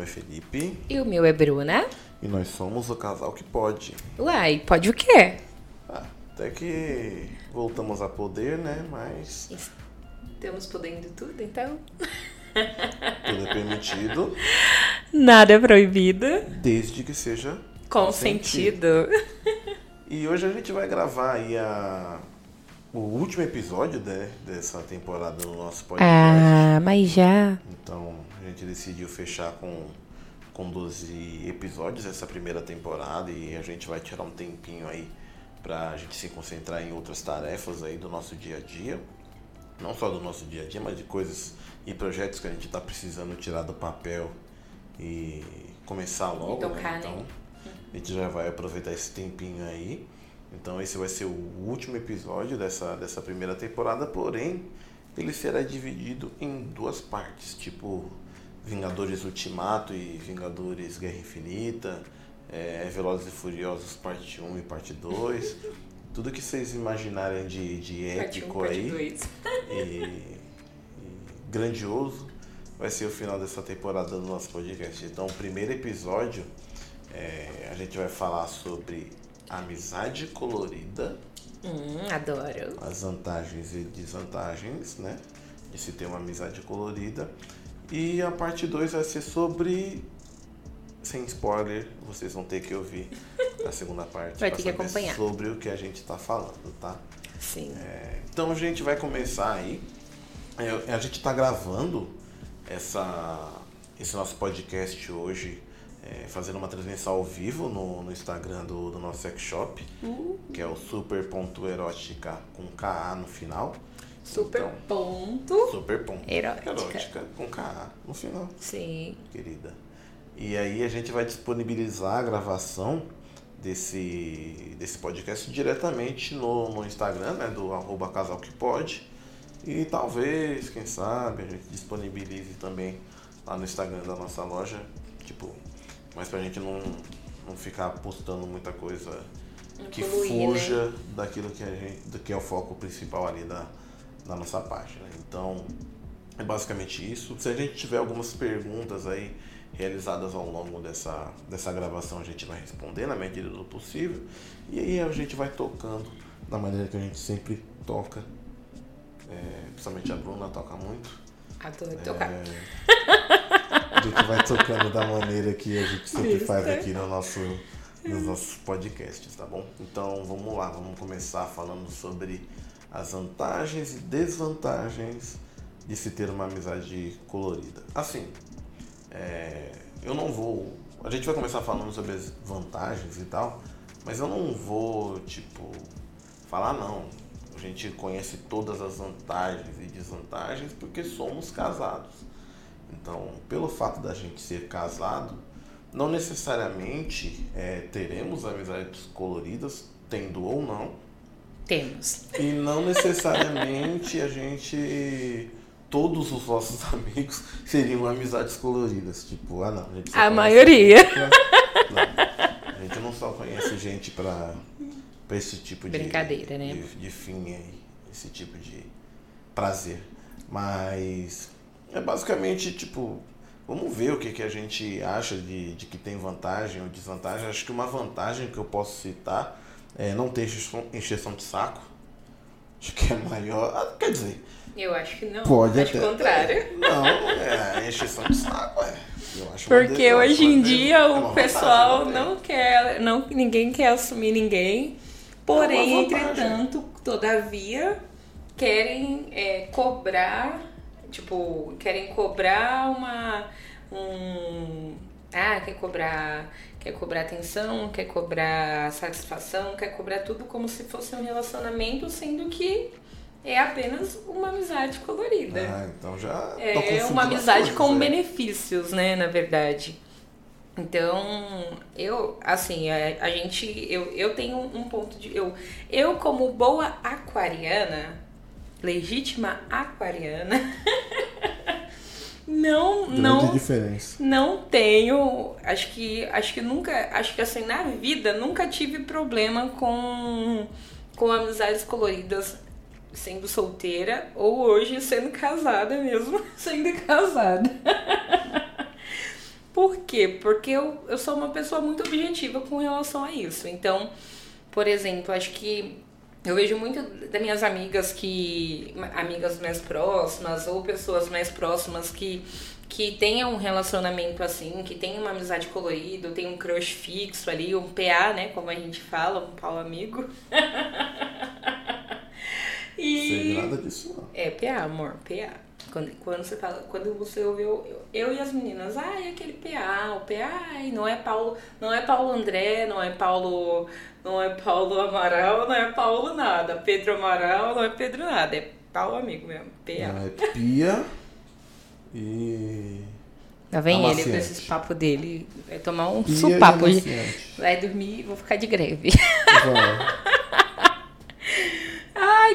nome é Felipe E o meu é Bruna. e nós somos o casal que pode. Uai, pode o quê? Ah, até que voltamos a poder, né? Mas Estamos podendo tudo, então? tudo é permitido Nada é proibido. desde que seja Com sentido. E hoje a gente vai gravar aí a... o último episódio né, dessa temporada no nosso podcast. Ah, mas já. Então a gente decidiu fechar com, com 12 episódios essa primeira temporada e a gente vai tirar um tempinho aí pra gente se concentrar em outras tarefas aí do nosso dia a dia. Não só do nosso dia a dia, mas de coisas e projetos que a gente tá precisando tirar do papel e começar logo. tocar, né? né? Então a gente já vai aproveitar esse tempinho aí. Então esse vai ser o último episódio dessa, dessa primeira temporada, porém ele será dividido em duas partes, tipo Vingadores Ultimato e Vingadores Guerra Infinita, é, Velozes e Furiosos parte 1 e parte 2. Tudo que vocês imaginarem de, de Parte épico parte aí dois. e, e grandioso vai ser o final dessa temporada do nosso podcast. Então, o primeiro episódio é, a gente vai falar sobre amizade colorida, Hum, adoro. as vantagens e desvantagens, né? De se ter uma amizade colorida. E a parte 2 vai ser sobre. Sem spoiler, vocês vão ter que ouvir a segunda parte. Vai ter que acompanhar. Sobre o que a gente tá falando, tá? Sim. É, então a gente vai começar aí. É, a gente está gravando essa, esse nosso podcast hoje, é, fazendo uma transmissão ao vivo no, no Instagram do, do nosso sex shop, Uh. que é o super.erótica com KA no final. Super Então, ponto. super ponto Erótica. erótica com KA no final, Sim. querida. E aí a gente vai disponibilizar a gravação desse, desse podcast diretamente no, no Instagram, né, do arroba casal que pode. E talvez, quem sabe, a gente disponibilize também lá no Instagram da nossa loja, tipo, mas pra gente não, não ficar postando muita coisa que Incluir, né? fuja daquilo que, a gente, do que é o foco principal ali da, da nossa página. Então, é basicamente isso. Se a gente tiver algumas perguntas aí realizadas ao longo dessa, dessa gravação, a gente vai responder na medida do possível. E aí a gente vai tocando da maneira que a gente sempre toca. É, principalmente a Bruna toca muito. Adoro tocar. É, a gente vai tocando da maneira que a gente sempre faz aqui no nosso, nos nossos podcasts, tá bom? Então vamos lá, vamos começar falando sobre as vantagens e desvantagens de se ter uma amizade colorida. Assim, é, eu não vou. A gente vai começar falando sobre as vantagens e tal, mas eu não vou, tipo, falar não. A gente conhece todas as vantagens e desvantagens porque somos casados. Então, pelo fato da gente ser casado, não necessariamente é, teremos amizades coloridas, tendo ou não, Temos. e não necessariamente a gente. Todos os nossos amigos seriam amizades coloridas. Tipo, ah não, a gente A maioria. pra- Não, a gente não só conhece gente pra, pra esse tipo de. Brincadeira, né? De, de fim aí, esse tipo de prazer. Mas é basicamente tipo. Vamos ver o que, que a gente acha de, de que tem vantagem ou desvantagem. Acho que uma vantagem que eu posso citar é não ter encheção, de saco. Acho que é maior. ah, Quer dizer, Eu acho que não. pode acho até. o contrário. Não, é encheção de saco, é. Eu acho uma Porque hoje em des- dia é o pessoal vantagem, né? não quer, não, ninguém quer assumir ninguém. Porém, É entretanto, todavia, querem é, cobrar, tipo, querem cobrar uma. Um, ah, quer cobrar. Quer cobrar atenção, quer cobrar satisfação, quer cobrar tudo como se fosse um relacionamento, sendo que é apenas uma amizade colorida. Ah, então já. É uma amizade coisas, com é. benefícios, né, na verdade. Então, eu, assim, a, a gente, eu, eu tenho um ponto de, eu, eu como boa aquariana, legítima aquariana, não, Grande não, diferença. não tenho, acho que, acho que nunca, acho que assim, na vida, nunca tive problema com, com amizades coloridas sendo solteira ou hoje sendo casada mesmo, sendo casada. Por quê? Porque eu, eu sou uma pessoa muito objetiva com relação a isso. Então, por exemplo, acho que eu vejo muito das minhas amigas que. amigas mais próximas ou pessoas mais próximas que que tenha um relacionamento assim, que tenha uma amizade colorida, tem um crush fixo ali, um PA, né, como a gente fala, um pau amigo. e... Sei nada disso não. É, PA, amor, PA. Quando, quando você fala, quando você ouviu eu, eu e as meninas, ah, é aquele PA, o PA, não é Paulo, não é Paulo André, não é Paulo, não é Paulo Amaral, não é Paulo nada, Pedro Amaral, não é Pedro nada, é Paulo amigo mesmo, PA. Não, é Pia e. Lá vem ele com esse papo dele. Vai tomar um Pia supapo. Vai dormir vou ficar de greve. Ai,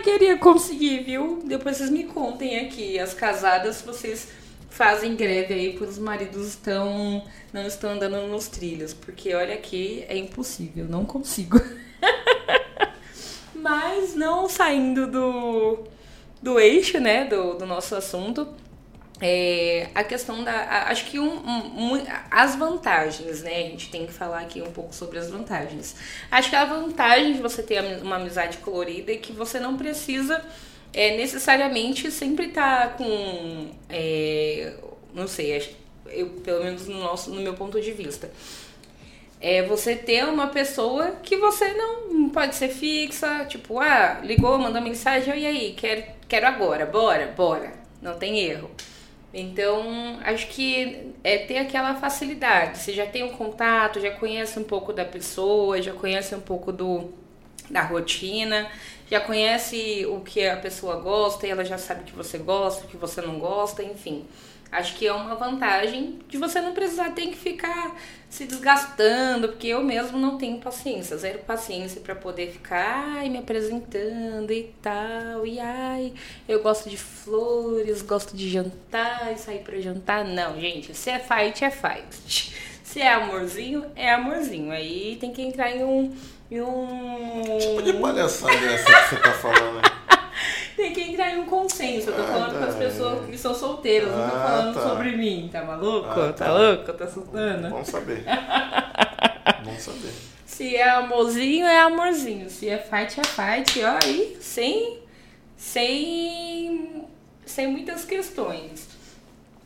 queria conseguir, viu? Depois vocês me contem aqui. As casadas, vocês fazem greve aí porque os maridos estão não estão andando nos trilhos. Porque olha aqui, é impossível, não consigo. Mas não saindo do, do eixo, né, do, do nosso assunto é, a questão da. Acho que um, um, as vantagens, né? A gente tem que falar aqui um pouco sobre as vantagens. Acho que a vantagem de você ter uma amizade colorida é que você não precisa é, necessariamente sempre estar tá com. É, não sei, eu, pelo menos no, nosso, no meu ponto de vista. É você ter uma pessoa que você não pode ser fixa, tipo, ah, ligou, mandou mensagem, e aí, quero, quero agora, bora, bora. Não tem erro. Então, acho que é ter aquela facilidade. Você já tem um contato, já conhece um pouco da pessoa, já conhece um pouco do, da rotina, já conhece o que a pessoa gosta e ela já sabe que você gosta, o que você não gosta, enfim. Acho que é uma vantagem de você não precisar ter que ficar se desgastando, porque eu mesmo não tenho paciência, zero paciência para poder ficar ai, me apresentando e tal. E ai, eu gosto de flores, gosto de jantar e sair para jantar. Não, gente, se é fight, é fight. Se é amorzinho, é amorzinho. Aí tem que entrar em um. Em um... Tipo de palhaçada essa que você tá falando? Tem que entrar em um consenso. Eu tô falando ah, tá. com as pessoas que são solteiras, ah, não tô ah, falando tá. sobre mim. Tá maluco? Ah, tá. tá louco? Tá soltando? Vamos saber. Vamos saber. Se é amorzinho, é amorzinho. Se é fight, é fight. Ó, aí, sem, sem, sem muitas questões.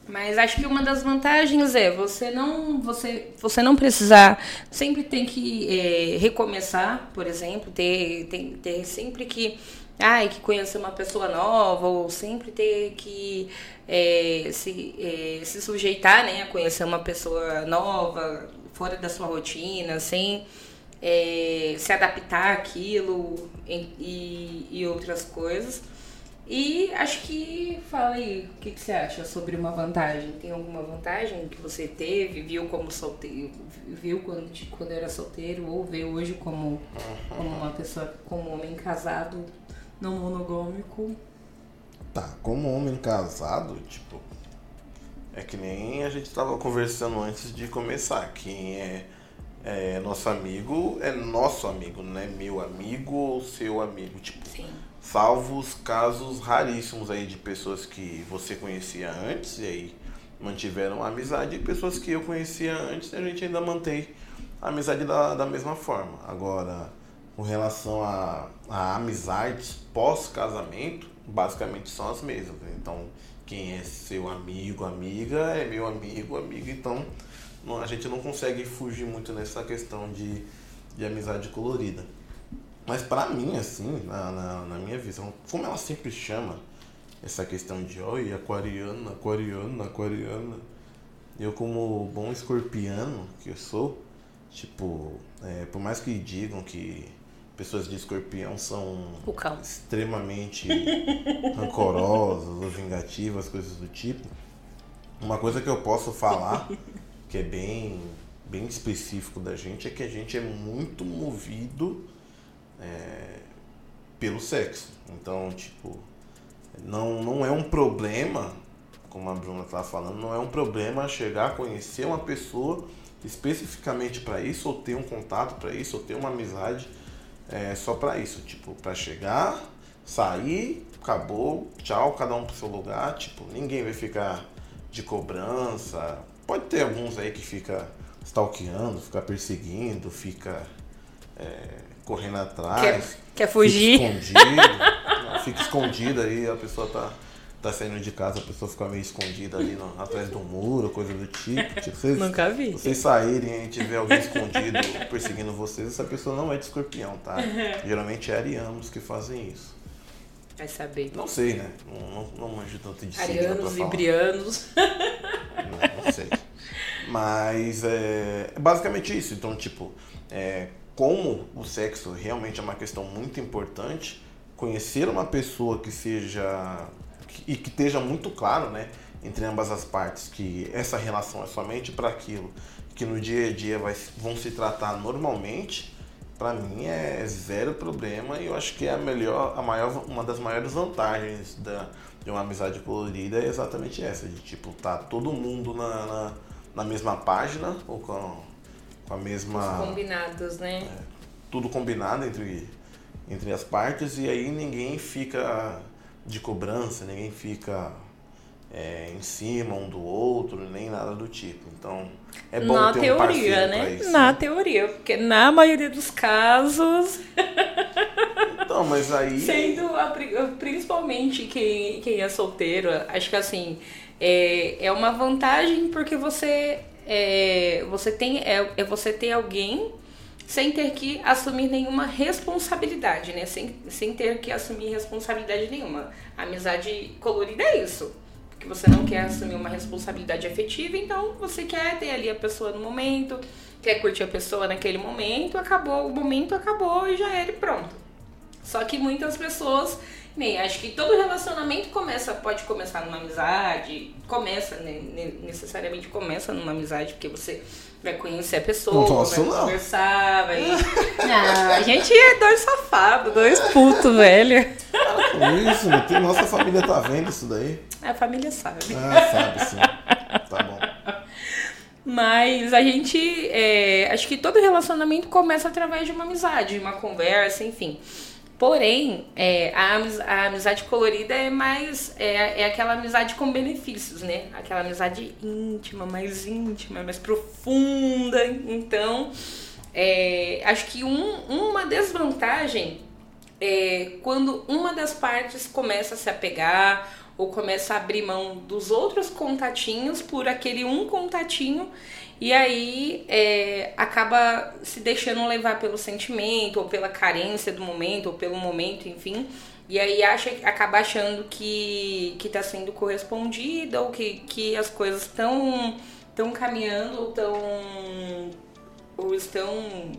Mas acho que uma das vantagens é você não você, você não precisar sempre tem que é, recomeçar, por exemplo, ter, tem, ter sempre que ai, que conhecer uma pessoa nova, ou sempre ter que é, se, é, se sujeitar né, a conhecer uma pessoa nova, fora da sua rotina, sem é, se adaptar àquilo e, e, outras coisas. E acho que fala aí, o que, que, você acha sobre uma vantagem? Tem alguma vantagem que você teve, viu como solteiro, viu quando, quando era solteiro, ou vê hoje como, como uma pessoa, como homem casado não monogâmico. Tá, como homem casado, tipo, é que nem a gente tava conversando antes de começar. Quem é, é nosso amigo é nosso amigo, não é meu amigo ou seu amigo. Tipo, Sim. salvo os casos raríssimos aí de pessoas que você conhecia antes e aí mantiveram a amizade e pessoas que eu conhecia antes e a gente ainda mantém a amizade da, da mesma forma. Agora, com relação a, a amizades pós-casamento, basicamente são as mesmas. Então, quem é seu amigo, amiga, é meu amigo, amiga. Então, não, a gente não consegue fugir muito nessa questão de, de amizade colorida. Mas para mim, assim, na, na, na, minha visão, como ela sempre chama essa questão de oi, aquariana, aquariana, aquariana, eu como bom escorpiano que eu sou, tipo, é, por mais que digam que pessoas de escorpião são extremamente rancorosas ou vingativas, coisas do tipo. Uma coisa que eu posso falar, que é bem, bem específico da gente, é que a gente é muito movido é, pelo sexo. Então, tipo, não, não é um problema, como a Bruna estava falando, não é um problema chegar a conhecer uma pessoa especificamente para isso, ou ter um contato para isso, ou ter uma amizade é, só para isso, tipo, para chegar, sair, acabou, tchau, cada um pro seu lugar, tipo, ninguém vai ficar de cobrança pode ter alguns aí que fica stalkeando, fica perseguindo, fica é, correndo atrás. Quer, quer fugir? Fica escondido. fica escondido aí, a pessoa tá, tá saindo de casa, a pessoa fica meio escondida ali no, atrás do muro, coisa do tipo. tipo vocês, Nunca vi. Vocês saírem e tiver alguém escondido perseguindo vocês, essa pessoa não é de escorpião, tá? Geralmente é arianos que fazem isso. Vai saber. Não sei, né? Não, não, não manjo tanto de Arianos, librianos. Não, não sei. Mas é, é basicamente isso. Então, tipo, é, como o sexo realmente é uma questão muito importante, conhecer uma pessoa que seja. E que esteja muito claro, né? Entre ambas as partes, que essa relação é somente para aquilo, que no dia a dia vai, vão se tratar normalmente, pra mim é zero problema e eu acho que é a melhor, a maior, uma das maiores vantagens da, de uma amizade colorida é exatamente essa, de tipo, tá todo mundo na, na, na mesma página ou com, com a mesma. Combinados, né? tudo combinado entre, entre as partes e aí ninguém fica de cobrança, ninguém fica é, em cima um do outro, nem nada do tipo. Então é bom na ter um teoria, parceiro né? isso. Na teoria, porque na maioria dos casos, Então, mas aí. sendo a pri- principalmente quem, quem é solteiro, acho que assim, é, é uma vantagem porque você é, você tem é, é você ter alguém sem ter que assumir nenhuma responsabilidade, né? Sem, sem ter que assumir responsabilidade nenhuma. Amizade colorida é isso. Porque você não quer assumir uma responsabilidade afetiva, então você quer ter ali a pessoa no momento, quer curtir a pessoa naquele momento, acabou, o momento acabou e já era e pronto. Só que muitas pessoas, nem acho que todo relacionamento começa, pode começar numa amizade, começa, né, ne- necessariamente começa numa amizade, porque você vai conhecer a pessoa, Nossa, vai não. conversar, vai. Ah, a gente é dois safados, dois putos, velho. Para com isso, meu Deus, nossa família tá vendo isso daí. A família sabe. Ah, sabe sim. Tá bom. Mas a gente. é, acho que todo relacionamento começa através de uma amizade, de uma conversa, enfim. Porém, é, a, a amizade colorida é mais. É, é aquela amizade com benefícios, né? Aquela amizade íntima, mais íntima, mais profunda. Então, é, acho que um- uma desvantagem é quando uma das partes começa a se apegar ou começa a abrir mão dos outros contatinhos por aquele um contatinho e aí é, acaba se deixando levar pelo sentimento ou pela carência do momento ou pelo momento, enfim. E aí acha, acaba achando que, que tá sendo correspondida ou que, que as coisas estão estão caminhando ou estão ou estão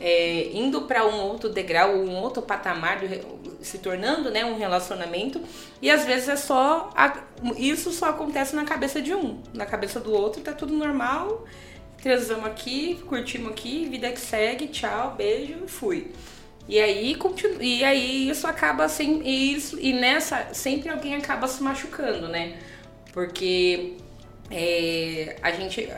é, indo para um outro degrau, um outro patamar, se tornando né, um relacionamento. E às vezes é só. a- isso só acontece na cabeça de um. Na cabeça do outro tá tudo normal. Transamos aqui, curtimos aqui, vida que segue, tchau, beijo fui. E aí, continu... e aí isso acaba sem. E, isso... e nessa, sempre alguém acaba se machucando, né? Porque é, a gente.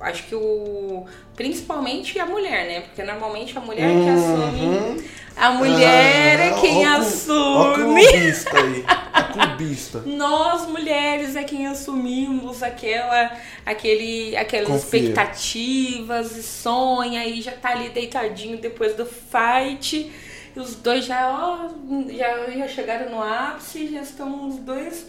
Acho que o. Principalmente a mulher, né? Porque normalmente a mulher que assume. A mulher é Ah, quem ó cu- Ó assume. clubista aí. A clubista. Nós mulheres é quem assumimos aquela, aquele, aquelas Confia. expectativas e sonha e já tá ali deitadinho depois do fight. E os dois já, ó, já, já chegaram no ápice, já estão os dois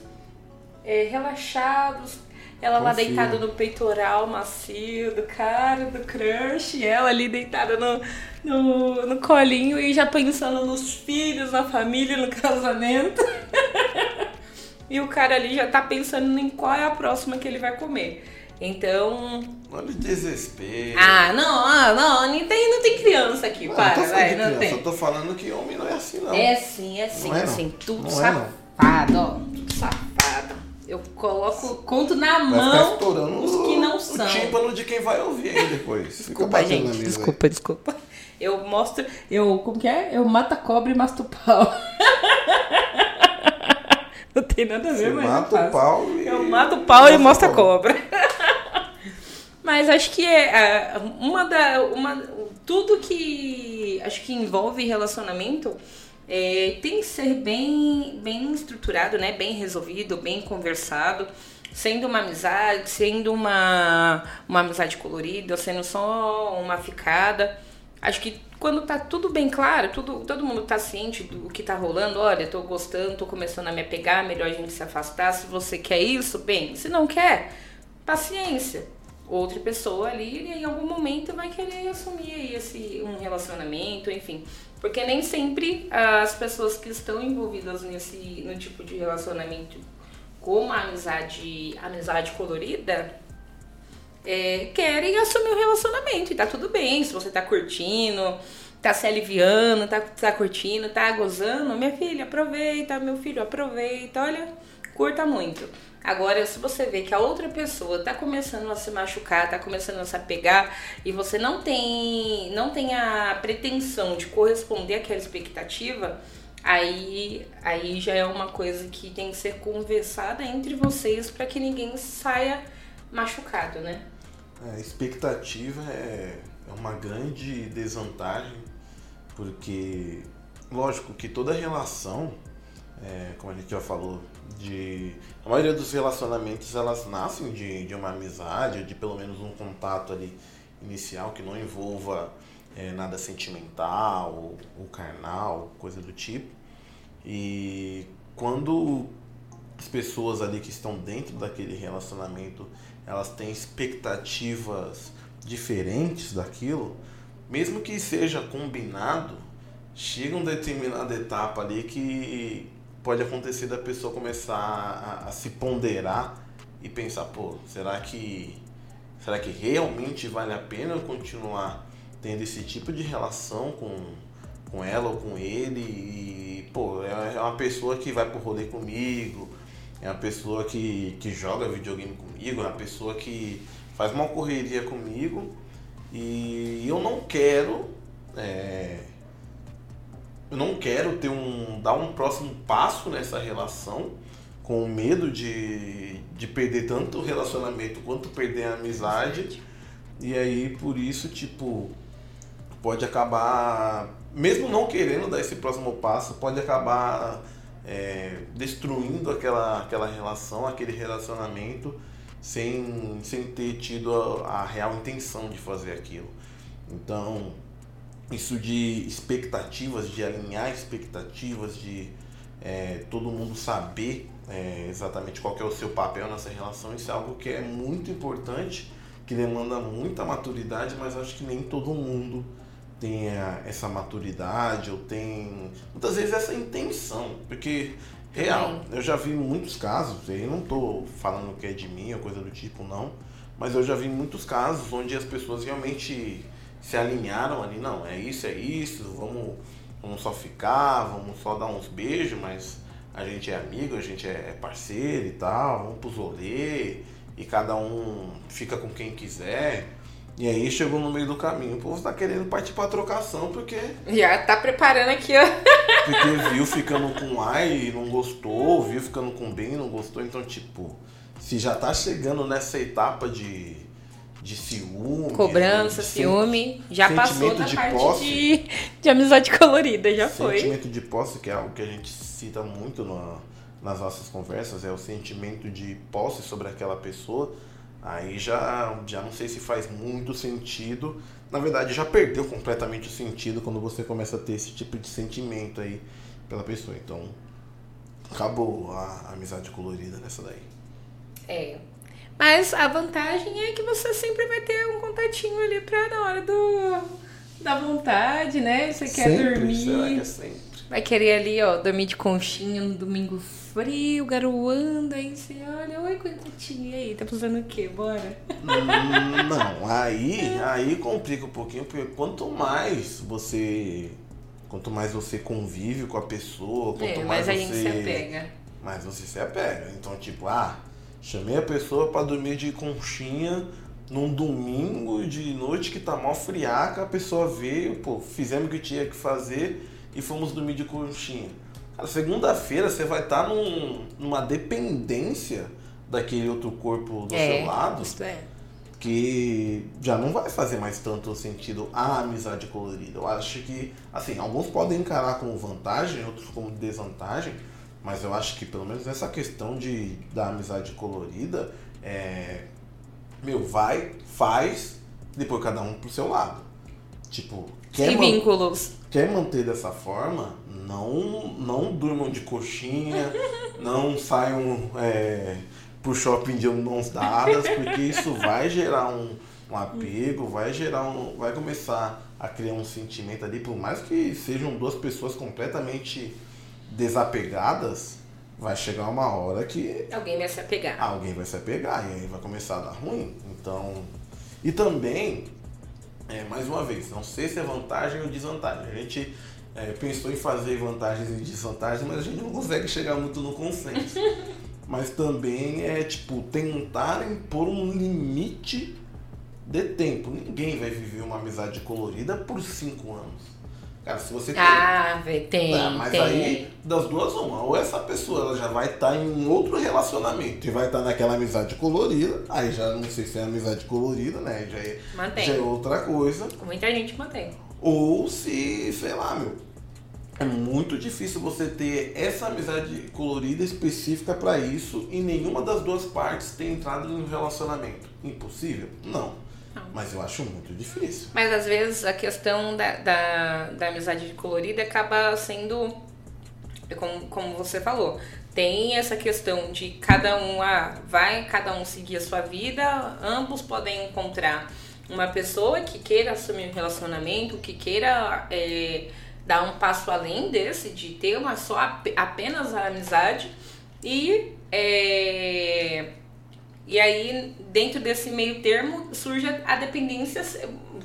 é, relaxados. Ela lá Confia. deitada no peitoral macio do cara, do crush, e ela ali deitada no, no, no colinho e já pensando nos filhos, na família, no casamento. E o cara ali já tá pensando em qual é a próxima que ele vai comer. Então. Olha o desespero. Ah, não, ah, não, não tem, não tem criança aqui, Eu para, não vai, não criança, tem. eu tô falando que homem não é assim, não. É sim, é sim, Não é, é não. sim. Tudo Não é, safado, ó. Coloco, conto na Vai mão os o- que não o são. tímpano de quem vai ouvir aí depois. Desculpa, gente. aí. Desculpa, desculpa. Eu mostro. Eu. Como que é? Eu mato a cobra e mato o pau. Não tem nada a ver, Você mas. eu mata o pau e... Eu mato o pau e mostro a cobra. Mas acho que é ah, uma da. Uma, tudo que acho que envolve relacionamento é, tem que ser bem, bem estruturado, né? Bem resolvido, bem conversado. sendo uma amizade, sendo uma, uma amizade colorida, sendo só uma ficada. Acho que quando tá tudo bem claro, tudo, todo mundo tá ciente do que tá rolando, olha, tô gostando, tô começando a me apegar, melhor a gente se afastar. Se você quer isso, bem. Se não quer, paciência. Outra pessoa ali, em algum momento, vai querer assumir esse, um relacionamento, enfim. Porque nem sempre as pessoas que estão envolvidas nesse no tipo de relacionamento como a amizade, amizade colorida, é, querem assumir o relacionamento. E tá tudo bem, se você tá curtindo, tá se aliviando, tá, tá curtindo, tá gozando, minha filha, aproveita, meu filho, aproveita, olha, curta muito. Agora, se você vê que a outra pessoa tá começando a se machucar, tá começando a se apegar e você não tem, não tem a pretensão de corresponder àquela expectativa, aí, aí já é uma coisa que tem que ser conversada entre vocês para que ninguém saia machucado, né? A expectativa é, é uma grande desvantagem, porque, lógico que toda relação, é, como a gente já falou, de a maioria dos relacionamentos elas nascem de, de uma amizade, de pelo menos um contato ali inicial que não envolva é, nada sentimental ou, carnal, coisa do tipo. E quando as pessoas ali que estão dentro daquele relacionamento elas têm expectativas diferentes daquilo, mesmo que seja combinado, chega uma determinada etapa ali que pode acontecer da pessoa começar a, a, se ponderar e pensar, pô, será que será que realmente vale a pena eu continuar tendo esse tipo de relação com, com ela ou com ele? E, pô, é, é uma pessoa que vai pro rolê comigo, é uma pessoa que, que joga videogame comigo, é uma pessoa que faz uma correria comigo e eu não quero é, eu não quero ter um dar um próximo passo nessa relação com medo de, de perder tanto o relacionamento quanto perder a amizade e aí por isso tipo pode acabar mesmo não querendo dar esse próximo passo pode acabar é, destruindo aquela, aquela relação, aquele relacionamento, sem, sem ter tido a, a real intenção de fazer aquilo. Então, isso de expectativas, de alinhar expectativas, de é, todo mundo saber é, exatamente qual é o seu papel nessa relação, isso é algo que é muito importante, que demanda muita maturidade, mas acho que nem todo mundo tenha essa maturidade ou tem muitas vezes essa intenção, porque real, eu já vi muitos casos, aí não estou falando que é de mim ou coisa do tipo não, mas eu já vi muitos casos onde as pessoas realmente se alinharam ali, não, é isso, é isso, vamos, vamos só ficar, vamos só dar uns beijos, mas a gente é amigo, a gente é parceiro e tal, vamos pro rolê e cada um fica com quem quiser. E aí chegou no meio do caminho, o povo tá querendo partir pra trocação, porque. Já tá preparando aqui, ó. Porque viu ficando com A e não gostou, viu ficando com B e não gostou. Então, tipo, se já tá chegando nessa etapa de, de ciúme. Cobrança, de ciúme, já passou da de parte posse, de, de amizade colorida, já sentimento foi. Sentimento de posse, que é algo que a gente cita muito no, nas nossas conversas, é o sentimento de posse sobre aquela pessoa Aí já, já não sei se faz muito sentido. Na verdade, já perdeu completamente o sentido quando você começa a ter esse tipo de sentimento aí pela pessoa. Então, acabou a amizade colorida nessa daí. É. Mas a vantagem é que você sempre vai ter um contatinho ali pra na hora do da vontade, né? Você quer sempre, dormir. Será que é sempre? Vai querer ali, ó, dormir de conchinha no domingo frio, garoando, aí você olha, oi, contatinho, e aí, tá fazendo o quê? Bora? Hum, não, aí, aí complica um pouquinho, porque quanto mais você. Quanto mais você convive com a pessoa, quanto é, mais a você. gente se apega. Mais você se apega. Então, tipo, ah, chamei a pessoa para dormir de conchinha num domingo de noite que tá mal friaca, a pessoa veio, pô, fizemos o que tinha que fazer e fomos dormir de conchinha. segunda-feira você vai estar tá num, numa dependência daquele outro corpo do é, seu lado. Isso é. Que já não vai fazer mais tanto sentido a amizade colorida. Eu acho que, assim, alguns podem encarar como vantagem, outros como desvantagem, Mas eu acho que pelo menos essa questão de da amizade colorida é. Meu, vai, faz, depois cada um pro seu lado. Tipo, quer, man- vínculos. quer manter dessa forma, não, não durmam de coxinha, não saiam é, pro shopping de mãos dadas, porque isso vai gerar um, um apego, vai gerar um. vai começar a criar um sentimento ali, por mais que sejam duas pessoas completamente desapegadas, vai chegar uma hora que Alguém vai se apegar. alguém vai se apegar e aí vai começar a dar ruim. Então. E também, é, mais uma vez, não sei se é vantagem ou desvantagem. A gente é, pensou em fazer vantagens e desvantagens, mas a gente não consegue chegar muito no consenso. mas também é tipo tentarem pôr um limite de tempo. Ninguém vai viver uma amizade colorida por cinco anos. Cara, se você tem. Ah, velho, tem, Ah, mas tem. aí, das duas, uma. Ou essa pessoa ela já vai estar em um outro relacionamento e vai estar naquela amizade colorida. Aí já não sei se é amizade colorida, né? Já é, Mantém. já é outra coisa. Muita gente mantém. Ou se, sei lá, meu. É muito difícil você ter essa amizade colorida específica pra isso e nenhuma das duas partes ter entrado em um relacionamento. Impossível? Não. Mas eu acho muito difícil. Mas às vezes a questão da, da, da amizade colorida acaba sendo, como, como você falou, tem essa questão de cada um, ah, vai cada um seguir a sua vida, ambos podem encontrar uma pessoa que queira assumir um relacionamento, que queira é, dar um passo além desse, de ter uma só ap- apenas a amizade e é, e aí, dentro desse meio termo, surge a dependência,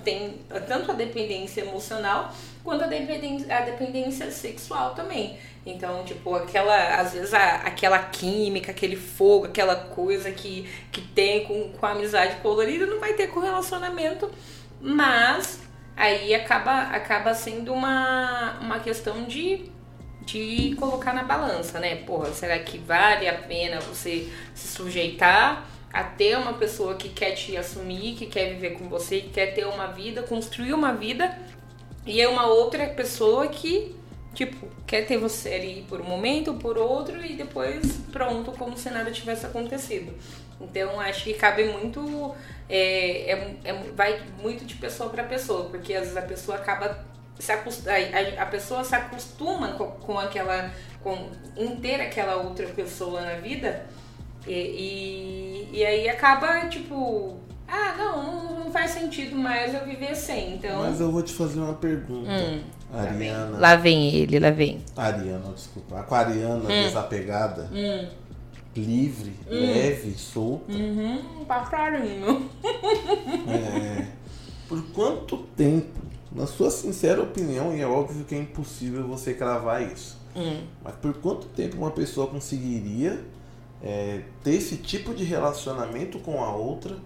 tem tanto a dependência emocional quanto a dependência, a dependência sexual também. Então, tipo, aquela, às vezes, a, aquela química, aquele fogo, aquela coisa que, que tem com, com a amizade colorida não vai ter com relacionamento, mas aí acaba, acaba sendo uma, uma questão de de colocar na balança, né? Porra, será que vale a pena você se sujeitar a ter uma pessoa que quer te assumir, que quer viver com você, que quer ter uma vida, construir uma vida, e é uma outra pessoa que, tipo, quer ter você ali por um momento, por outro, e depois pronto, como se nada tivesse acontecido. Então, acho que cabe muito. É, é, é- vai muito de pessoa para pessoa, porque às vezes a pessoa acaba se acost- a, a- pessoa se acostuma com, com aquela com em ter aquela outra pessoa na vida e, e, e aí acaba tipo ah não, não não faz sentido mais eu viver sem então Mas eu vou te fazer uma pergunta. Hum, lá vem. Ariana. lá vem ele lá vem Ariana, desculpa. Aquariana, desapegada, hum, livre, leve, solta. uhum, passarinho É, por quanto tempo, na sua sincera opinião, e é óbvio que é impossível você cravar isso, Hum. mas por quanto tempo uma pessoa conseguiria é, ter esse tipo de relacionamento com a outra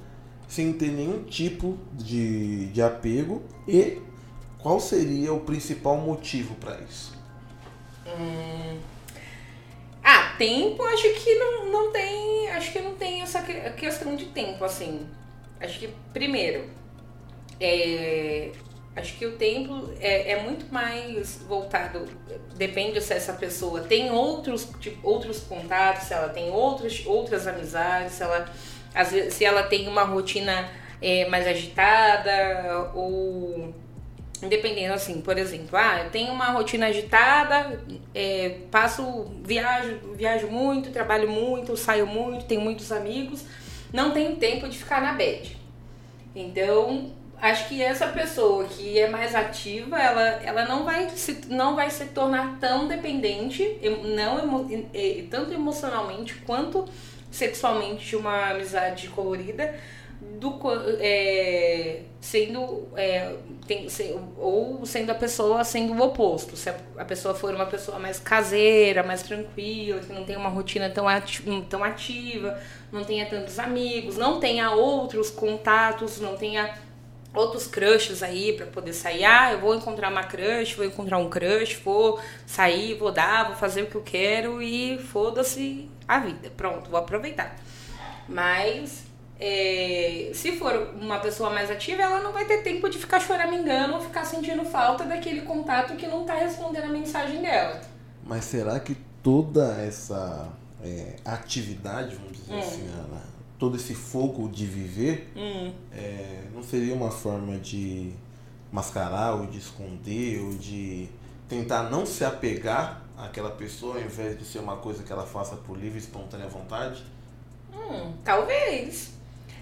sem ter nenhum tipo de, de apego e qual seria o principal motivo para isso? Ah, tempo, acho que não, não tem. Acho que não tem essa que- questão de tempo, assim. Acho que, primeiro, é, acho que o tempo é, é muito mais voltado. Depende se essa pessoa tem outros, tipo, outros contatos, se ela tem outros, outras amizades, se ela, vezes, se ela tem uma rotina é, mais agitada ou Dependendo, assim, por exemplo, ah, eu tenho uma rotina agitada, é, passo, viajo, viajo muito, trabalho muito, saio muito, tenho muitos amigos, não tenho tempo de ficar na bed. Então, acho que essa pessoa que é mais ativa, ela, ela não, vai se, não vai se tornar tão dependente, não tanto emocionalmente quanto sexualmente de uma amizade colorida, do, é, sendo é, tem, se- ou sendo a pessoa sendo o oposto. Se a, a pessoa for uma pessoa mais caseira, mais tranquila, que não tem uma rotina tão, ati tão ativa, não tenha tantos amigos, não tenha outros contatos, não tenha outros crushes aí pra poder sair. Ah, eu vou encontrar uma crush, vou encontrar um crush, vou sair, vou dar, vou fazer o que eu quero e foda-se a vida. Pronto, vou aproveitar. Mas é, se for uma pessoa mais ativa, ela não vai ter tempo de ficar choramingando ou ficar sentindo falta daquele contato que não tá respondendo a mensagem dela. Mas será que toda essa é, atividade, vamos dizer hum. assim, Ana, todo esse fogo de viver, hum. é, não seria uma forma de mascarar ou de esconder ou de tentar não se apegar àquela pessoa ao invés de ser uma coisa que ela faça por livre e espontânea vontade? Hum, talvez.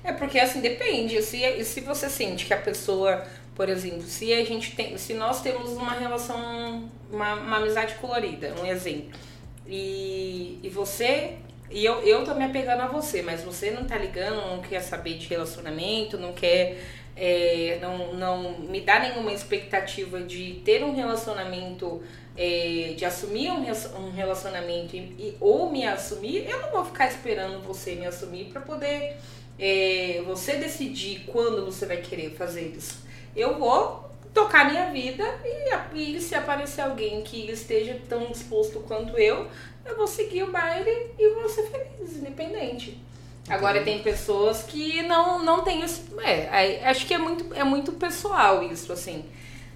É porque assim depende. Se, se você sente que a pessoa, por exemplo, se a gente tem. Se nós temos uma relação, uma, uma amizade colorida, um exemplo. E, e você. E eu, eu tô me apegando a você, mas você não tá ligando, não quer saber de relacionamento, não quer. É, não, não me dá nenhuma expectativa de ter um relacionamento, é, de assumir um, um relacionamento e, e, ou me assumir, eu não vou ficar esperando você me assumir para poder é, você decidir quando você vai querer fazer isso. Eu vou tocar minha vida e, e se aparecer alguém que esteja tão disposto quanto eu, eu vou seguir o baile e vou ser feliz, independente. Agora tem pessoas que não, não tem isso. É, acho que é muito, é muito pessoal isso, assim.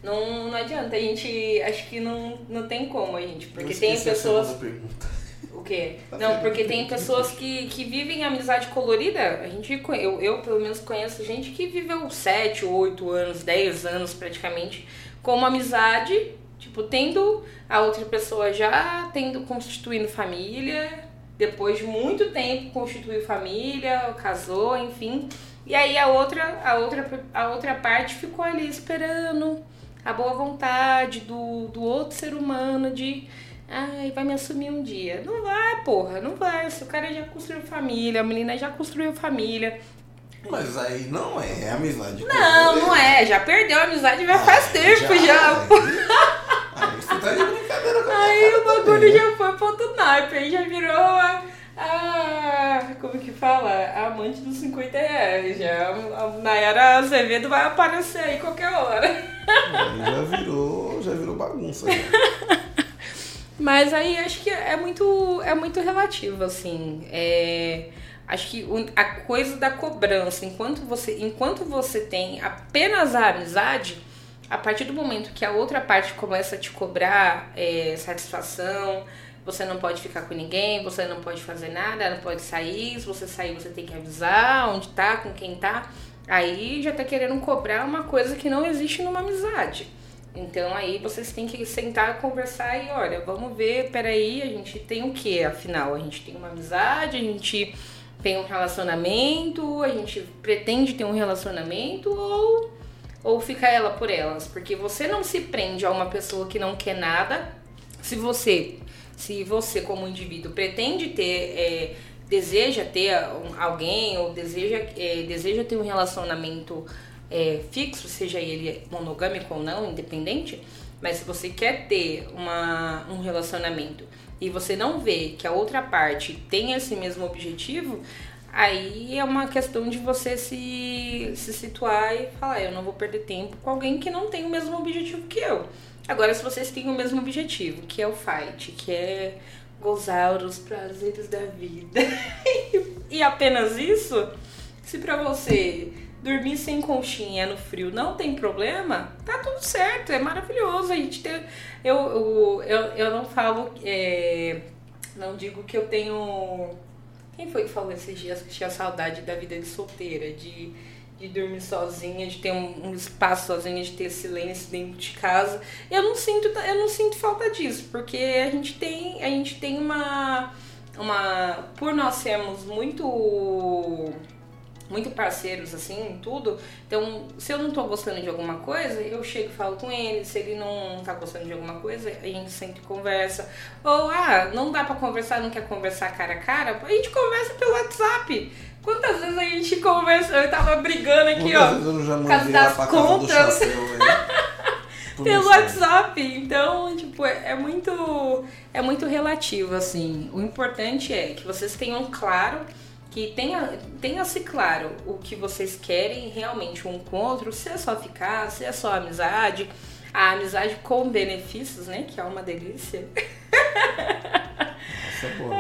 Não, não adianta, a gente. Acho que não, não tem como a gente. Porque tem pessoas. Pergunta quê? Tá não, porque tem pessoas que, que vivem amizade colorida. A gente, eu, eu, pelo menos, conheço gente que viveu 7, 8 anos, 10 anos praticamente com uma amizade, tipo, tendo a outra pessoa já tendo constituindo família, depois de muito tempo constituiu família, casou, enfim. E aí a outra, a outra, a outra parte ficou ali esperando a boa vontade do, do outro ser humano de Ai, vai me assumir um dia. Não vai, porra, não vai. Se o cara já construiu família, a menina já construiu família. Mas aí não é amizade. Não, não é. Já perdeu a amizade já faz tempo já. já. Aí, você tá de brincadeira com Aí o bagulho também. já foi pro outro naipe. Aí já virou a, a. Como que fala? A amante dos 50 reais. Já. A Nayara Azevedo vai aparecer aí qualquer hora. Aí já virou, já virou bagunça. Já. Mas aí acho que é muito, é muito relativo, assim. É, acho que a coisa da cobrança, enquanto você, enquanto você tem apenas a amizade, a partir do momento que a outra parte começa a te cobrar é, satisfação, você não pode ficar com ninguém, você não pode fazer nada, não pode sair, se você sair você tem que avisar onde tá, com quem tá. Aí já tá querendo cobrar uma coisa que não existe numa amizade. Então aí vocês têm que sentar, conversar e olha, vamos ver, peraí, a gente tem o que afinal? A gente tem uma amizade, a gente tem um relacionamento, a gente pretende ter um relacionamento ou, ou fica ela por elas? Porque você não se prende a uma pessoa que não quer nada. Se você, se você como indivíduo pretende ter, é, deseja ter alguém ou deseja, é, deseja ter um relacionamento é, fixo, seja ele monogâmico ou não, independente, mas se você quer ter uma, um relacionamento e você não vê que a outra parte tem esse mesmo objetivo, aí é uma questão de você se, se situar e falar: eu não vou perder tempo com alguém que não tem o mesmo objetivo que eu. Agora, se vocês têm o mesmo objetivo, que é o fight, que é gozar os prazeres da vida, e apenas isso, se pra você dormir sem conchinha no frio não tem problema, tá tudo certo, é maravilhoso. A gente tem. Eu, eu, eu, eu não falo. É, não digo que eu tenho. Quem foi que falou esses dias que tinha saudade da vida de solteira, de, de dormir sozinha, de ter um, um espaço sozinha, de ter silêncio dentro de casa? Eu não sinto, eu não sinto falta disso, porque a gente tem, a gente tem uma. uma por nós sermos muito muito parceiros, assim, tudo. Então, se eu não tô gostando de alguma coisa, eu chego e falo com ele. Se ele não tá gostando de alguma coisa, a gente sempre conversa. Ou, ah, não dá pra conversar, não quer conversar cara a cara, a gente conversa pelo WhatsApp. Quantas vezes a gente conversa? Eu tava brigando aqui, Quantas ó. Vezes eu já por das contas. pelo WhatsApp. Então, tipo, é, é, muito é muito relativo assim. O importante é que vocês tenham claro que tenha, tenha-se claro o que vocês querem realmente um com o outro, se é só ficar, se é só amizade, a amizade com benefícios, né? Que é uma delícia. Nossa, é boa.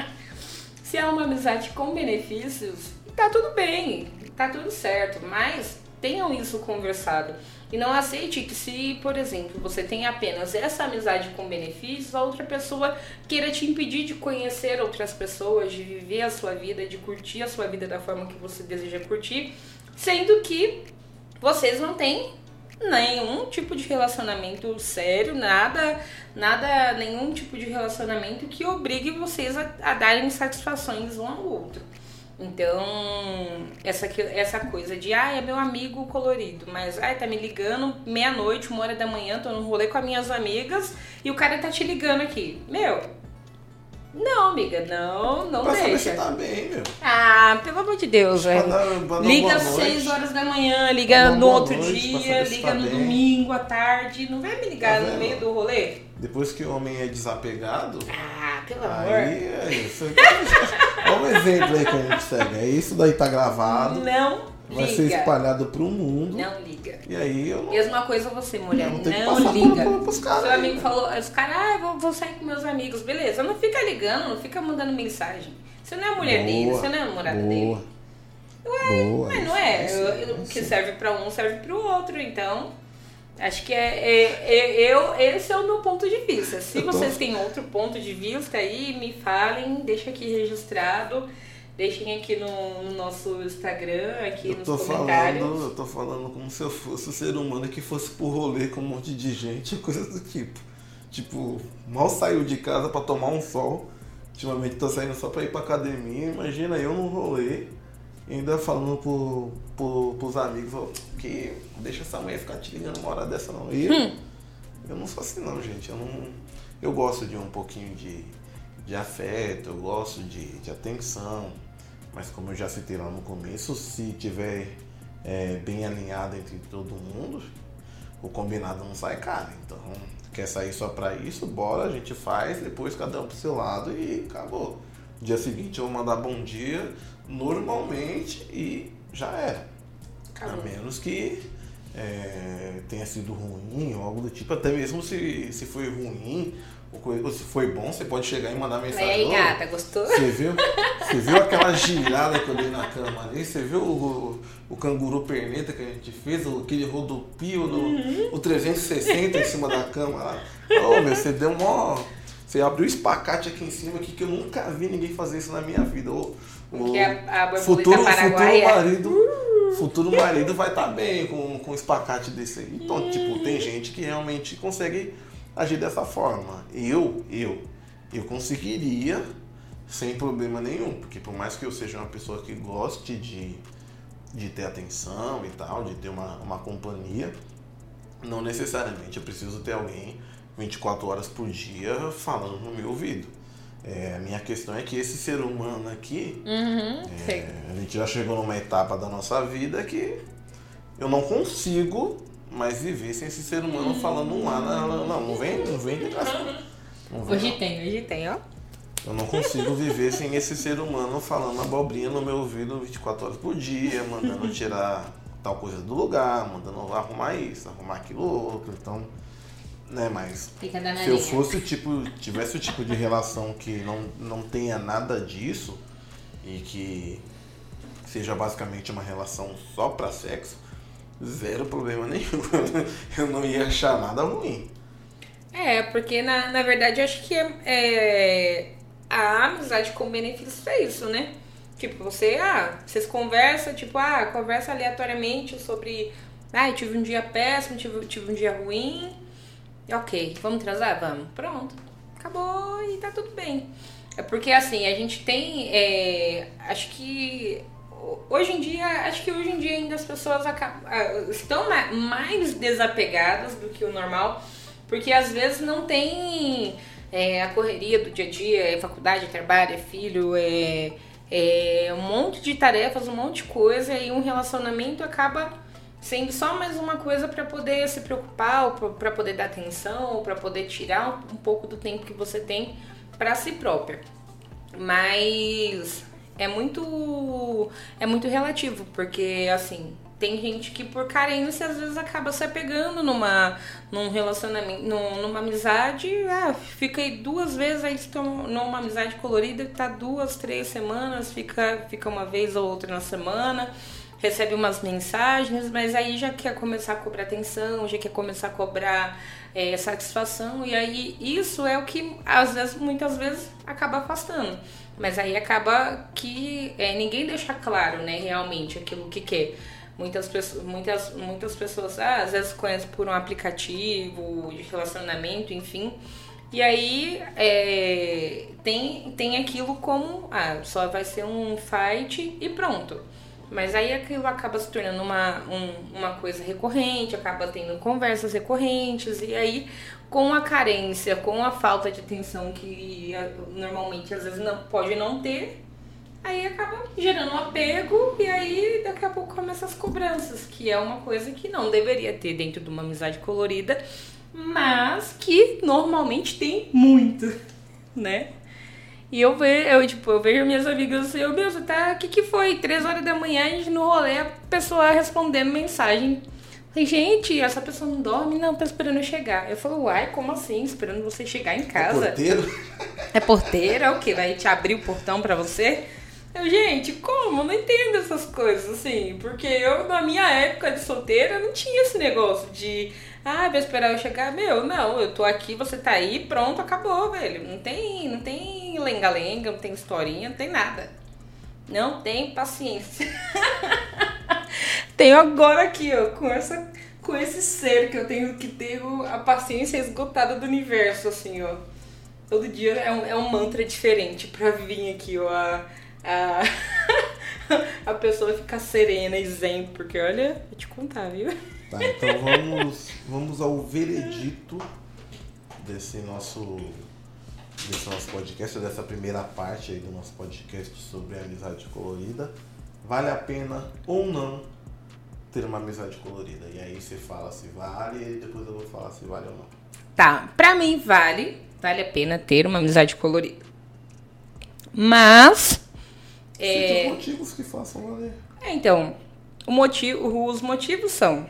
se é uma amizade com benefícios, tá tudo bem, tá tudo certo, mas tenham isso conversado. E não aceite que se, por exemplo, você tem apenas essa amizade com benefícios, a outra pessoa queira te impedir de conhecer outras pessoas, de viver a sua vida, de curtir a sua vida da forma que você deseja curtir, sendo que vocês não têm nenhum tipo de relacionamento sério, nada, nada, nenhum tipo de relacionamento que obrigue vocês a, a darem satisfações um ao outro. Então, essa, essa coisa de, ah, é meu amigo colorido, mas, ai, tá me ligando meia-noite, uma hora da manhã, tô no rolê com as minhas amigas e o cara tá te ligando aqui. Meu, não, amiga, não, não pra deixa. Saber se tá bem, meu. Ah, pelo amor de Deus, velho. Liga às 6 horas da manhã, liga no outro noite, dia, liga tá no bem. domingo à tarde. Não vai me ligar tá no meio do rolê? Depois que o homem é desapegado. Ah, pelo amor. Aí é isso. Olha um exemplo aí que a gente segue. É isso daí tá gravado. Não Vai liga. ser espalhado pro mundo. Não liga. E aí eu não... Mesma coisa você, mulher. Não, não liga. Por, pros Seu amigo falou, os caras, ah, vou, vou sair com meus amigos. Beleza, não fica ligando, não fica mandando mensagem. Você não é a mulher boa, dele, você não é a namorada boa. dele. Ué, boa, mas não é. O que serve pra um serve pro outro, então. Acho que é, é, é, eu, esse é o meu ponto de vista. Se tô... vocês têm outro ponto de vista aí, me falem, deixa aqui registrado. Deixem aqui no, no nosso Instagram, aqui eu nos comentários. Falando, eu tô falando como se eu fosse um ser humano que fosse por rolê com um monte de gente, coisas do tipo. Tipo, mal saiu de casa para tomar um sol. Ultimamente tô saindo só pra ir pra academia. Imagina eu no rolê, ainda falando pro, pro, pros amigos que deixa essa mulher ficar te ligando uma hora dessa não. E hum. eu não sou assim não, gente. Eu não. Eu gosto de um pouquinho de, de afeto, eu gosto de, de atenção mas como eu já citei lá no começo, se tiver é, bem alinhado entre todo mundo, o combinado não sai caro. Então, quer sair só para isso? Bora, a gente faz, depois cada um pro seu lado e acabou. Dia seguinte eu vou mandar bom dia normalmente e já era. Acabou. A menos que é, tenha sido ruim ou algo do tipo, até mesmo se, se foi ruim se foi bom, você pode chegar e mandar mensagem. E aí, gata, gostou? Você viu? Você viu aquela girada que eu dei na cama ali? Você viu o, o canguru perneta que a gente fez? Aquele rodopio do uhum. o 360 em cima da cama lá? Ô, oh, meu, você deu mó. Você abriu o espacate aqui em cima aqui que eu nunca vi ninguém fazer isso na minha vida. O, o a, a futuro, futuro marido. Uh. Futuro marido vai estar tá bem com, com um espacate desse aí. Então, tipo, tem gente que realmente consegue agir dessa forma. Eu, eu, eu conseguiria sem problema nenhum, porque por mais que eu seja uma pessoa que goste de, de ter atenção e tal, de ter uma, uma companhia, não necessariamente eu preciso ter alguém 24 horas por dia falando no meu ouvido. É, a minha questão é que esse ser humano aqui, uhum, é, a gente já chegou numa etapa da nossa vida que eu não consigo mas viver sem esse ser humano hum. falando um lá. Não, não, não, não vem, não vem de Hoje tem, hoje tem, ó. Eu não consigo viver sem esse ser humano falando abobrinha no meu ouvido 24 horas por dia, mandando tirar tal coisa do lugar, mandando arrumar isso, arrumar aquilo outro. Então, né, mas se eu fosse o tipo, tivesse o tipo de relação que não, não tenha nada disso e que seja basicamente uma relação só para sexo, zero problema nenhum. eu não ia achar nada ruim. É, porque na, na verdade eu acho que é, é, a amizade com benefício é isso, né? Tipo, você, ah, vocês conversam, tipo, ah, conversa aleatoriamente sobre, ah, eu tive um dia péssimo, tive, tive um dia ruim. Ok, vamos transar? Vamos. Pronto. Acabou e tá tudo bem. É porque assim, a gente tem. É, acho que hoje em dia, acho que hoje em dia ainda as pessoas acabam, ah, estão mais desapegadas do que o normal, porque às vezes não tem é, a correria do dia a dia, é faculdade, é trabalho, é filho, é, é um monte de tarefas, um monte de coisa, e um relacionamento acaba sendo só mais uma coisa para poder se preocupar, para poder dar atenção, para poder tirar um pouco do tempo que você tem para si própria. Mas é muito é muito relativo, porque assim, tem gente que por carência às vezes acaba se apegando numa num relacionamento, numa amizade, ah, fica aí duas vezes aí estão numa amizade colorida, tá duas, três semanas, fica fica uma vez ou outra na semana. Recebe umas mensagens, mas aí já quer começar a cobrar atenção, já quer começar a cobrar é, satisfação, e aí isso é o que às vezes, muitas vezes, acaba afastando. Mas aí acaba que é, ninguém deixa claro, né, realmente aquilo que quer. Muitas pessoas, muitas, muitas pessoas ah, às vezes conhecem por um aplicativo de relacionamento, enfim. E aí é, tem, tem aquilo como ah, só vai ser um fight e pronto. Mas aí aquilo acaba se tornando uma, um, uma coisa recorrente, acaba tendo conversas recorrentes, e aí com a carência, com a falta de atenção que normalmente às vezes não, pode não ter, aí acaba gerando um apego e aí daqui a pouco começa as cobranças, que é uma coisa que não deveria ter dentro de uma amizade colorida, mas que normalmente tem muito, né? E eu vejo, eu, tipo, eu vejo minhas amigas assim, meu, você tá. O que, que foi? Três horas da manhã, a gente no rolê, a pessoa respondendo mensagem. Falei, gente, essa pessoa não dorme? Não, tá esperando eu chegar. Eu falei, uai, como assim? Esperando você chegar em é casa. É porteiro? É porteira? É o quê? Vai te abrir o portão pra você? Eu, gente, como? Não entendo essas coisas, assim. Porque eu, na minha época de solteira, não tinha esse negócio de ah, vai esperar eu chegar? Meu, não, eu tô aqui, você tá aí, pronto, acabou, velho. Não tem, não tem lenga-lenga, não tem historinha, não tem nada. Não tem paciência. tenho agora aqui, ó, com essa com esse ser que eu tenho que ter a paciência esgotada do universo, assim, ó. Todo dia é um, é um mantra diferente pra vir aqui, ó. A, a, a pessoa ficar serena e zen, porque olha, vou te contar, viu? Tá, então vamos, vamos ao veredito desse nosso, desse nosso podcast, dessa primeira parte aí do nosso podcast sobre amizade colorida. Vale a pena ou não ter uma amizade colorida? E aí você fala se vale e depois eu vou falar se vale ou não. Tá, pra mim vale, vale a pena ter uma amizade colorida. Mas. É... motivos que façam valer. É, então, o motivo, os motivos são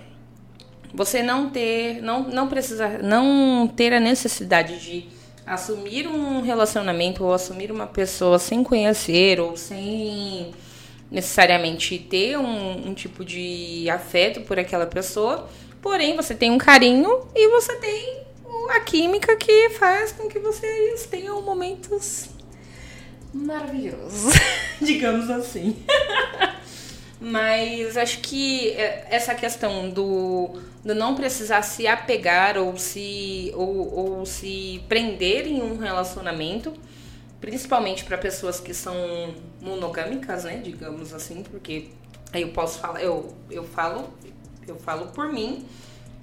você não ter, não, não precisar, não ter a necessidade de assumir um relacionamento ou assumir uma pessoa sem conhecer ou sem necessariamente ter um, um tipo de afeto por aquela pessoa, porém você tem um carinho e você tem a química que faz com que vocês tenham momentos maravilhosos, digamos assim. Mas acho que é, essa questão do, do não precisar se apegar ou se, ou, ou se prender em um relacionamento, principalmente para pessoas que são monogâmicas, né, digamos assim, porque aí eu posso falar, eu, eu falo, eu falo por mim.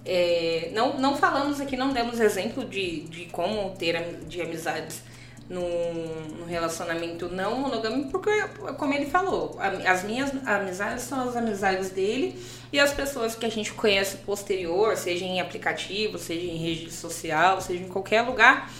É, não, não falamos aqui, não demos exemplo de, de como ter de amizades num, relacionamento não monogâmico, porque, como ele falou, as minhas amizades são as amizades dele e as pessoas que a gente conhece posterior, seja em aplicativo, seja em rede social, seja em qualquer lugar,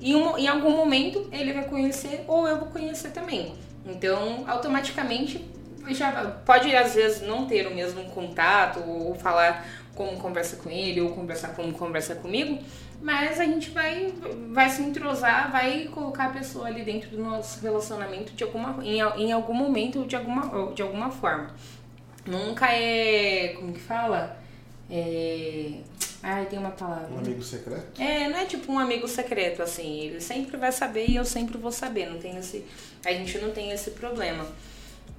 em, um, em algum momento ele vai conhecer ou eu vou conhecer também. Então, automaticamente, já pode às vezes não ter o mesmo contato ou falar como conversa com ele ou conversar como conversa comigo, mas a gente vai, vai se entrosar, vai colocar a pessoa ali dentro do nosso relacionamento de alguma, em, em algum momento de alguma, de alguma forma. Nunca é. Como que fala? É. Ai, tem uma palavra. Um amigo secreto? É, não é tipo um amigo secreto, assim. Ele sempre vai saber e eu sempre vou saber. Não tem esse. A gente não tem esse problema.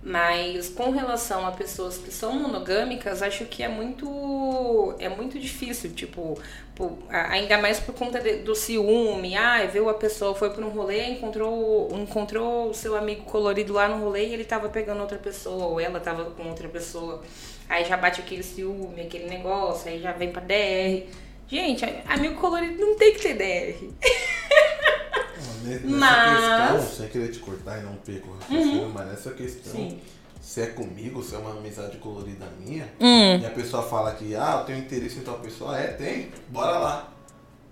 Mas com relação a pessoas que são monogâmicas, acho que é muito é muito difícil, tipo, por, ainda mais por conta de, do ciúme. Ah, viu a pessoa foi para um rolê, encontrou encontrou o seu amigo colorido lá no rolê e ele tava pegando outra pessoa ou ela tava com outra pessoa. Aí já bate aquele ciúme, aquele negócio, aí já vem para DR. Gente, amigo colorido não tem que ter DR. nessa mas... questão, sem querer te cortar e não perco o raciocínio, uhum. mas nessa questão, Sim. se é comigo, se é uma amizade colorida minha, hum. e a pessoa fala que, ah, eu tenho interesse em tal pessoa, é, tem, bora lá.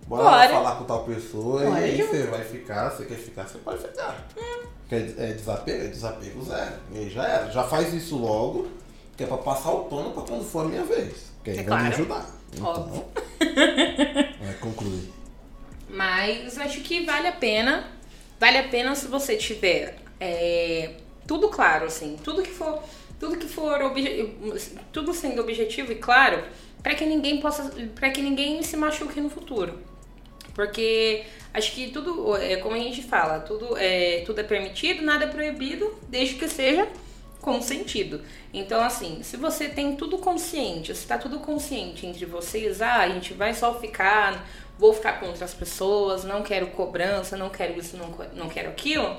Bora, bora. lá falar com tal pessoa bora, e aí você vai ficar, você quer ficar, você pode ficar. Hum. Quer é desapego? É desapego zero. E aí já era. Já faz isso logo, que é pra passar o pano pra quando for a minha vez. Que aí é vai claro. me ajudar. Então, Óbvio. vai concluir. Mas acho que vale a pena. Vale a pena se você tiver é, tudo claro, assim. Tudo que for tudo que for tudo sendo objetivo e claro, para que ninguém possa, para que ninguém se machuque no futuro. Porque acho que tudo, é como a gente fala, tudo é, tudo é permitido, nada é proibido, desde que seja consentido. Então, assim, se você tem tudo consciente, se tá tudo consciente entre vocês, ah, a gente vai só ficar, vou ficar com outras pessoas, não quero cobrança, não quero isso, não, não quero aquilo,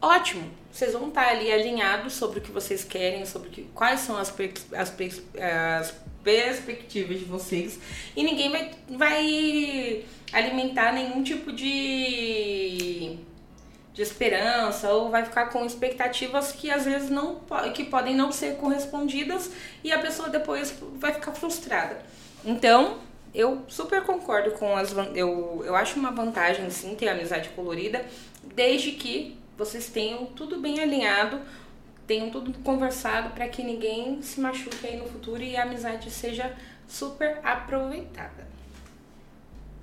ótimo. Vocês vão estar ali alinhados sobre o que vocês querem, sobre que, quais são as, as, as perspectivas de vocês. E ninguém vai, vai alimentar nenhum tipo de de esperança ou vai ficar com expectativas que às vezes não que podem não ser correspondidas e a pessoa depois vai ficar frustrada. Então, eu super concordo com as eu, eu acho uma vantagem sim ter amizade colorida, desde que vocês tenham tudo bem alinhado, tenham tudo conversado para que ninguém se machuque aí no futuro e a amizade seja super aproveitada.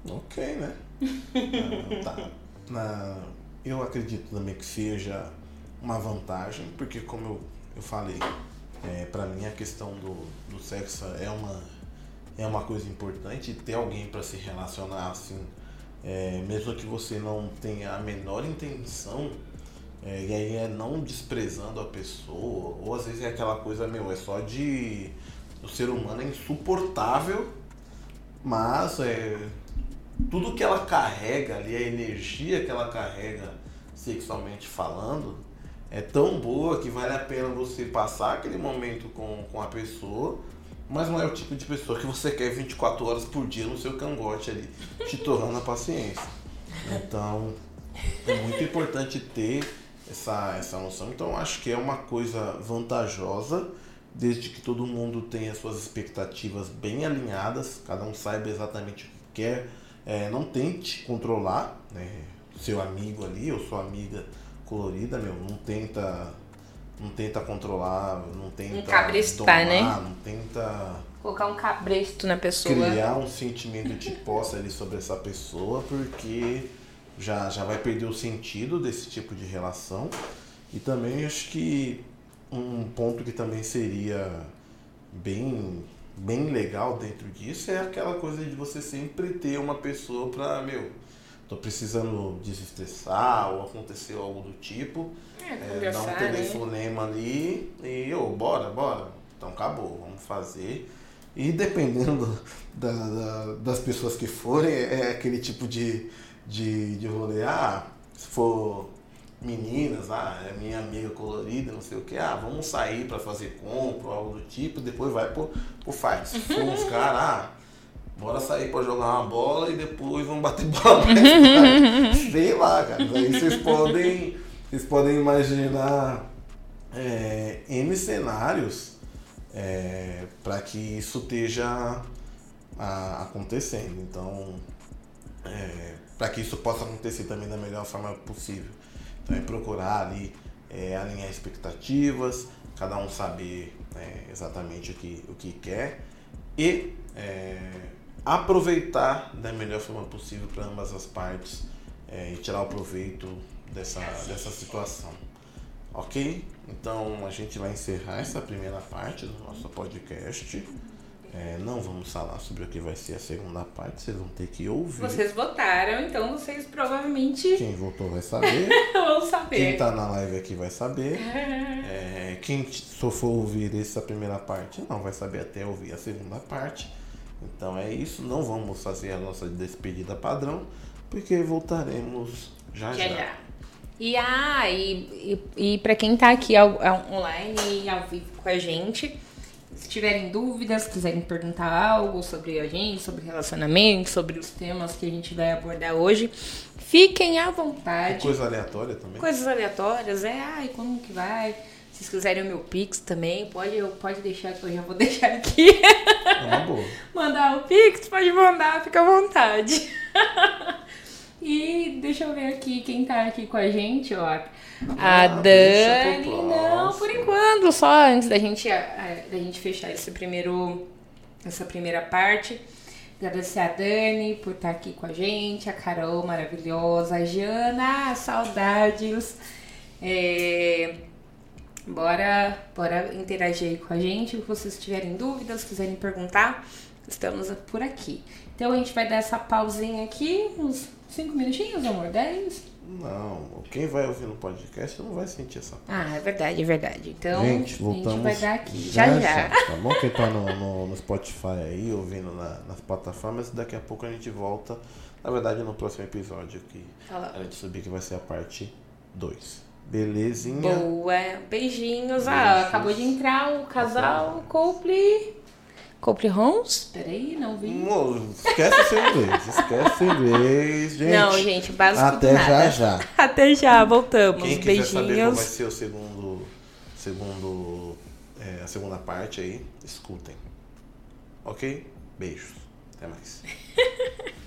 Ok, né? ah, tá. Na eu acredito também que seja uma vantagem, porque como eu, eu falei, é, para mim a questão do, do sexo é uma, é uma coisa importante, ter alguém para se relacionar assim, é, mesmo que você não tenha a menor intenção, é, e aí é não desprezando a pessoa, ou às vezes é aquela coisa, meu, é só de. O ser humano é insuportável, mas é, tudo que ela carrega ali, a energia que ela carrega sexualmente falando, é tão boa que vale a pena você passar aquele momento com, com a pessoa, mas não é o tipo de pessoa que você quer 24 horas por dia no seu cangote ali, te tornando a paciência. Então, é muito importante ter essa, essa noção. Então, acho que é uma coisa vantajosa, desde que todo mundo tenha suas expectativas bem alinhadas, cada um saiba exatamente o que quer é, não tente controlar né, seu amigo ali ou sua amiga colorida, meu. Não tenta. Não tenta controlar, não tenta. Um cabrestar, né? Não tenta. Colocar um cabresto na pessoa. Criar um sentimento de posse ali sobre essa pessoa, porque já, já vai perder o sentido desse tipo de relação. E também acho que um ponto que também seria bem bem legal dentro disso é aquela coisa de você sempre ter uma pessoa para, meu, tô precisando desestressar ou aconteceu algo do tipo. É, é, dar um né? telefonema né? ali e, ô, oh, bora, bora. Então acabou, vamos fazer. E dependendo da, da, das pessoas que forem, é aquele tipo de, de, de rolê. Ah, se for meninas, ah, é minha amiga colorida, não sei o que, ah, vamos sair para fazer compra, algo do tipo, depois vai pro, pro fight. Se for uns caras, ah, bora sair para jogar uma bola e depois vamos bater bola Sei lá, cara. Aí vocês podem, vocês podem imaginar é, N cenários é, para que isso esteja a, acontecendo. Então, é, para que isso possa acontecer também da melhor forma possível. Então é procurar ali é, alinhar expectativas, cada um saber é, exatamente o que, o que quer e é, aproveitar da melhor forma possível para ambas as partes é, e tirar o proveito dessa, dessa situação. Ok? Então a gente vai encerrar essa primeira parte do nosso podcast. É, não vamos falar sobre o que vai ser a segunda parte, vocês vão ter que ouvir. Vocês votaram, então vocês provavelmente. Quem votou vai saber. vão saber. Quem tá na live aqui vai saber. É, quem só for ouvir essa primeira parte não vai saber até ouvir a segunda parte. Então é isso, não vamos fazer a nossa despedida padrão, porque voltaremos já já. já. E, ah, e, e, e para quem tá aqui ao, ao, online e ao vivo com a gente se tiverem dúvidas, quiserem perguntar algo sobre a gente, sobre relacionamento, sobre os temas que a gente vai abordar hoje, fiquem à vontade. coisa aleatória também. Coisas aleatórias, é, ai, como que vai? Se vocês quiserem o meu Pix também, pode, pode deixar que eu já vou deixar aqui. É uma boa. mandar o Pix, pode mandar, fica à vontade. e deixa eu ver aqui quem tá aqui com a gente, ó. A ah, Dani, não, por enquanto, só antes da gente, da gente fechar esse primeiro, essa primeira parte. Agradecer a Dani por estar aqui com a gente, a Carol maravilhosa, a Jana, saudades. É, Bora, bora interagir aí com a gente. Se vocês tiverem dúvidas, quiserem perguntar, estamos por aqui. Então a gente vai dar essa pausinha aqui, uns 5 minutinhos, amor? 10? Não, quem vai ouvir no podcast não vai sentir essa Ah, é verdade, é verdade. Então gente, voltamos a gente vai dar aqui. Já Já já. Tá bom? Quem tá no, no, no Spotify aí, ouvindo na- nas plataformas, daqui a pouco a gente volta. Na verdade, no próximo episódio que a gente subir que vai ser a parte 2. Belezinha? Boa. Beijinhos. Ah, acabou de entrar o casal Copley. Copley Holmes? Peraí, não vi. Moço, esquece o seu inglês. Esquece o inglês, gente. Não, gente, básico Até já já. Até já, voltamos. Quem quiser saber qual vai Beijinhos. ser o segundo, segundo, é, a segunda parte aí, escutem. Ok? Beijos. Até mais.